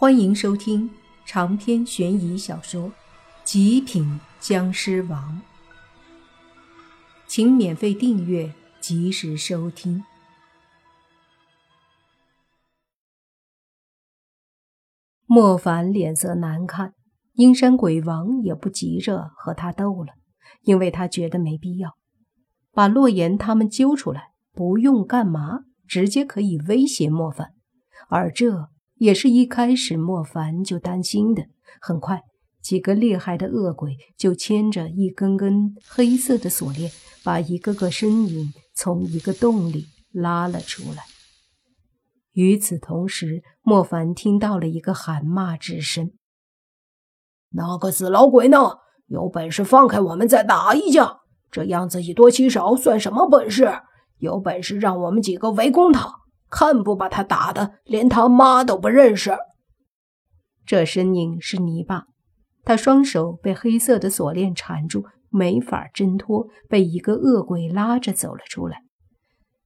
欢迎收听长篇悬疑小说《极品僵尸王》，请免费订阅，及时收听。莫凡脸色难看，阴山鬼王也不急着和他斗了，因为他觉得没必要。把洛言他们揪出来，不用干嘛，直接可以威胁莫凡，而这。也是一开始莫凡就担心的。很快，几个厉害的恶鬼就牵着一根根黑色的锁链，把一个个身影从一个洞里拉了出来。与此同时，莫凡听到了一个喊骂之声：“那个死老鬼呢？有本事放开我们再打一架！这样子以多欺少算什么本事？有本事让我们几个围攻他！”看不把他打的连他妈都不认识。这身影是泥巴，他双手被黑色的锁链缠住，没法挣脱，被一个恶鬼拉着走了出来。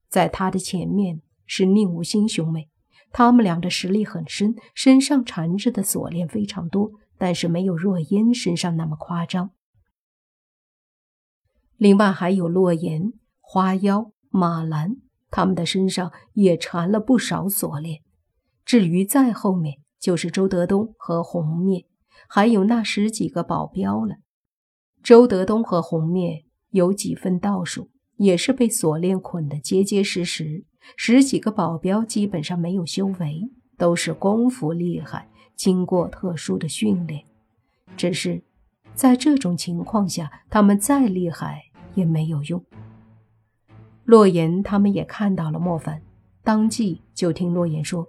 在他的前面是宁无心兄妹，他们俩的实力很深，身上缠着的锁链非常多，但是没有若烟身上那么夸张。另外还有洛言、花妖、马兰。他们的身上也缠了不少锁链，至于再后面就是周德东和红灭，还有那十几个保镖了。周德东和红灭有几分道术，也是被锁链捆得结结实实。十几个保镖基本上没有修为，都是功夫厉害，经过特殊的训练。只是在这种情况下，他们再厉害也没有用。洛言他们也看到了莫凡，当即就听洛言说：“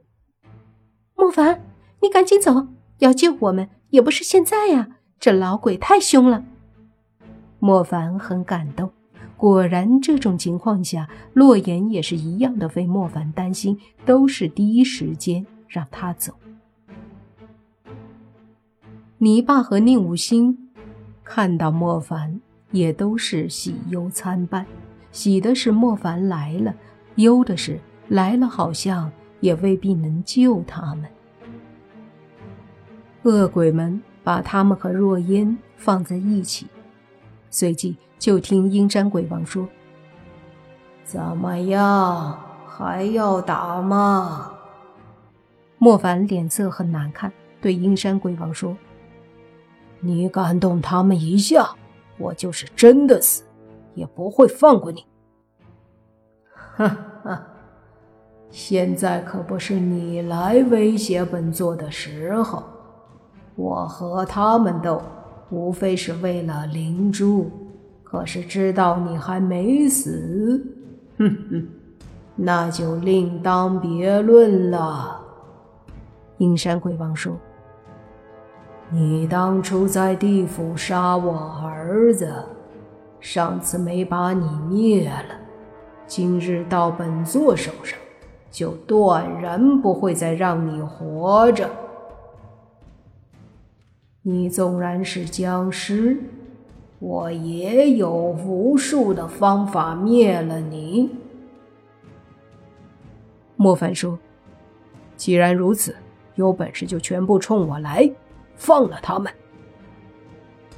莫凡，你赶紧走，要救我们也不是现在呀！这老鬼太凶了。”莫凡很感动，果然这种情况下，洛言也是一样的为莫凡担心，都是第一时间让他走。泥巴和宁武星看到莫凡，也都是喜忧参半。喜的是莫凡来了，忧的是来了好像也未必能救他们。恶鬼们把他们和若烟放在一起，随即就听阴山鬼王说：“怎么样，还要打吗？”莫凡脸色很难看，对阴山鬼王说：“你敢动他们一下，我就是真的死。”也不会放过你！哈哈，现在可不是你来威胁本座的时候。我和他们斗，无非是为了灵珠。可是知道你还没死，哼哼，那就另当别论了。阴山鬼王说：“你当初在地府杀我儿子。”上次没把你灭了，今日到本座手上，就断然不会再让你活着。你纵然是僵尸，我也有无数的方法灭了你。莫凡说：“既然如此，有本事就全部冲我来，放了他们。”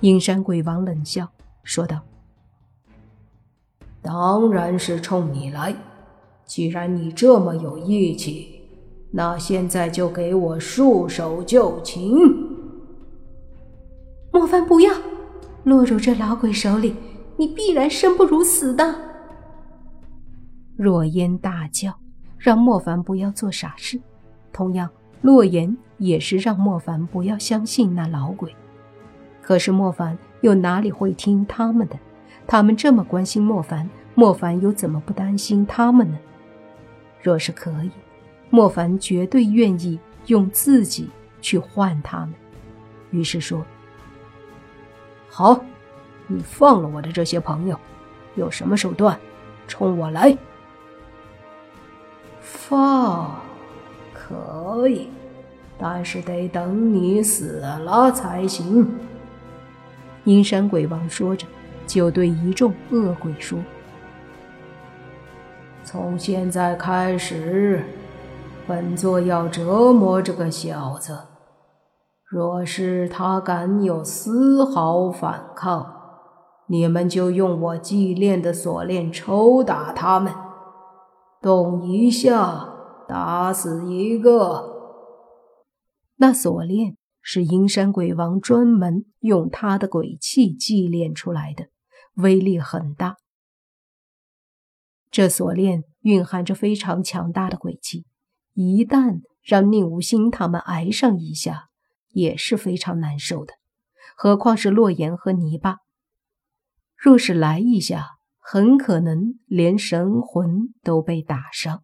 阴山鬼王冷笑说道。当然是冲你来！既然你这么有义气，那现在就给我束手就擒！莫凡，不要落入这老鬼手里，你必然生不如死的！若烟大叫，让莫凡不要做傻事。同样，洛言也是让莫凡不要相信那老鬼。可是莫凡又哪里会听他们的？他们这么关心莫凡，莫凡又怎么不担心他们呢？若是可以，莫凡绝对愿意用自己去换他们。于是说：“好，你放了我的这些朋友，有什么手段，冲我来！放，可以，但是得等你死了才行。”阴山鬼王说着。就对一众恶鬼说：“从现在开始，本座要折磨这个小子，若是他敢有丝毫反抗，你们就用我祭炼的锁链抽打他们，动一下打死一个。那锁链是阴山鬼王专门用他的鬼气祭炼出来的，威力很大。这锁链蕴含着非常强大的鬼气，一旦让宁无心他们挨上一下，也是非常难受的。何况是洛言和泥巴。若是来一下，很可能连神魂都被打伤。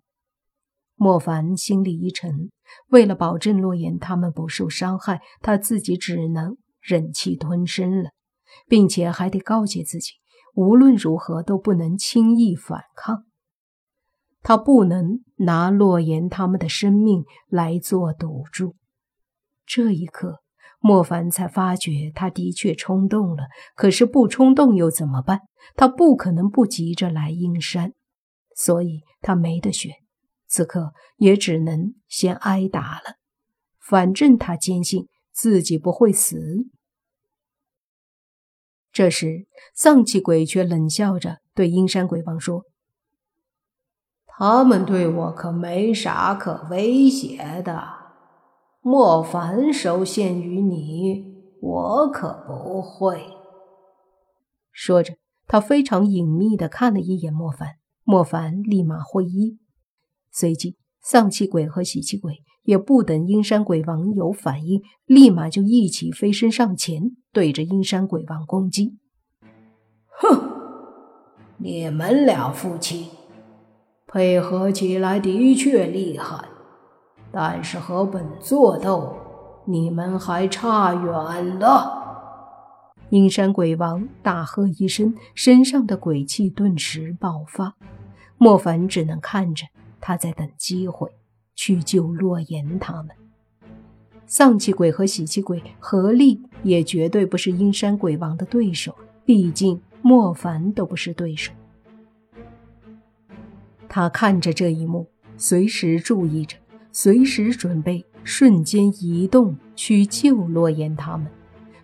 莫凡心里一沉，为了保证洛言他们不受伤害，他自己只能忍气吞声了，并且还得告诫自己，无论如何都不能轻易反抗。他不能拿洛言他们的生命来做赌注。这一刻。莫凡才发觉，他的确冲动了。可是不冲动又怎么办？他不可能不急着来阴山，所以他没得选。此刻也只能先挨打了。反正他坚信自己不会死。这时，丧气鬼却冷笑着对阴山鬼王说：“他们对我可没啥可威胁的。”莫凡受限于你，我可不会。说着，他非常隐秘的看了一眼莫凡，莫凡立马会意。随即，丧气鬼和喜气鬼也不等阴山鬼王有反应，立马就一起飞身上前，对着阴山鬼王攻击。哼，你们俩夫妻配合起来的确厉害。但是和本座斗，你们还差远了。阴山鬼王大喝一声，身上的鬼气顿时爆发。莫凡只能看着他在等机会去救洛言他们。丧气鬼和喜气鬼合力也绝对不是阴山鬼王的对手，毕竟莫凡都不是对手。他看着这一幕，随时注意着。随时准备瞬间移动去救洛言他们，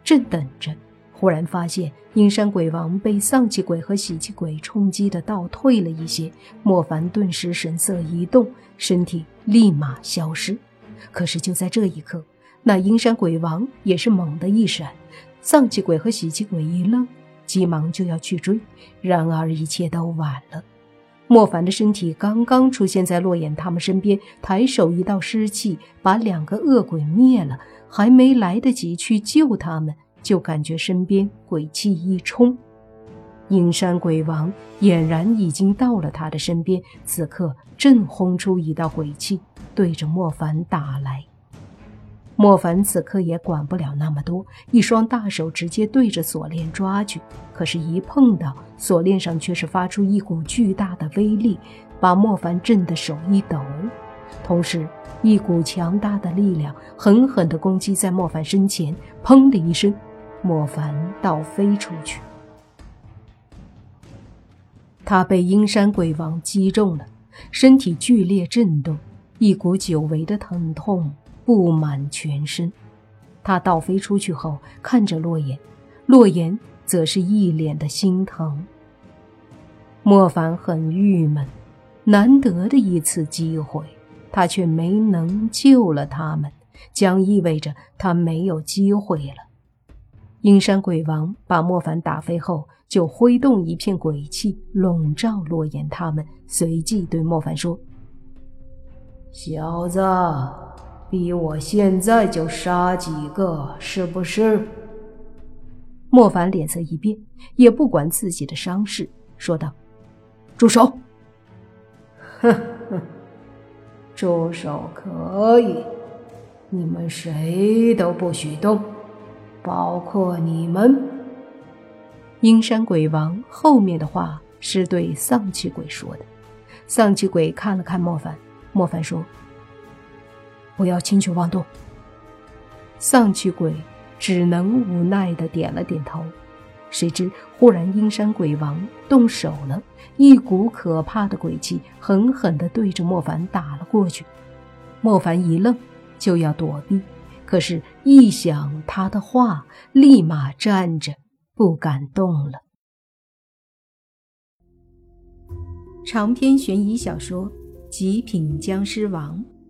正等着，忽然发现阴山鬼王被丧气鬼和喜气鬼冲击的倒退了一些。莫凡顿时神色一动，身体立马消失。可是就在这一刻，那阴山鬼王也是猛地一闪，丧气鬼和喜气鬼一愣，急忙就要去追，然而一切都晚了。莫凡的身体刚刚出现在洛言他们身边，抬手一道湿气把两个恶鬼灭了，还没来得及去救他们，就感觉身边鬼气一冲，阴山鬼王俨然已经到了他的身边，此刻正轰出一道鬼气，对着莫凡打来。莫凡此刻也管不了那么多，一双大手直接对着锁链抓去。可是，一碰到锁链上，却是发出一股巨大的威力，把莫凡震得手一抖。同时，一股强大的力量狠狠地攻击在莫凡身前，砰的一声，莫凡倒飞出去。他被阴山鬼王击中了，身体剧烈震动，一股久违的疼痛。布满全身，他倒飞出去后，看着洛言，洛言则是一脸的心疼。莫凡很郁闷，难得的一次机会，他却没能救了他们，将意味着他没有机会了。阴山鬼王把莫凡打飞后，就挥动一片鬼气笼罩洛言他们，随即对莫凡说：“小子。”逼我现在就杀几个，是不是？莫凡脸色一变，也不管自己的伤势，说道：“住手！”“哼哼，住手可以，你们谁都不许动，包括你们。”阴山鬼王后面的话是对丧气鬼说的。丧气鬼看了看莫凡，莫凡说。不要轻举妄动。丧气鬼只能无奈的点了点头。谁知忽然阴山鬼王动手了，一股可怕的鬼气狠狠地对着莫凡打了过去。莫凡一愣，就要躲避，可是，一想他的话，立马站着不敢动了。长篇悬疑小说《极品僵尸王》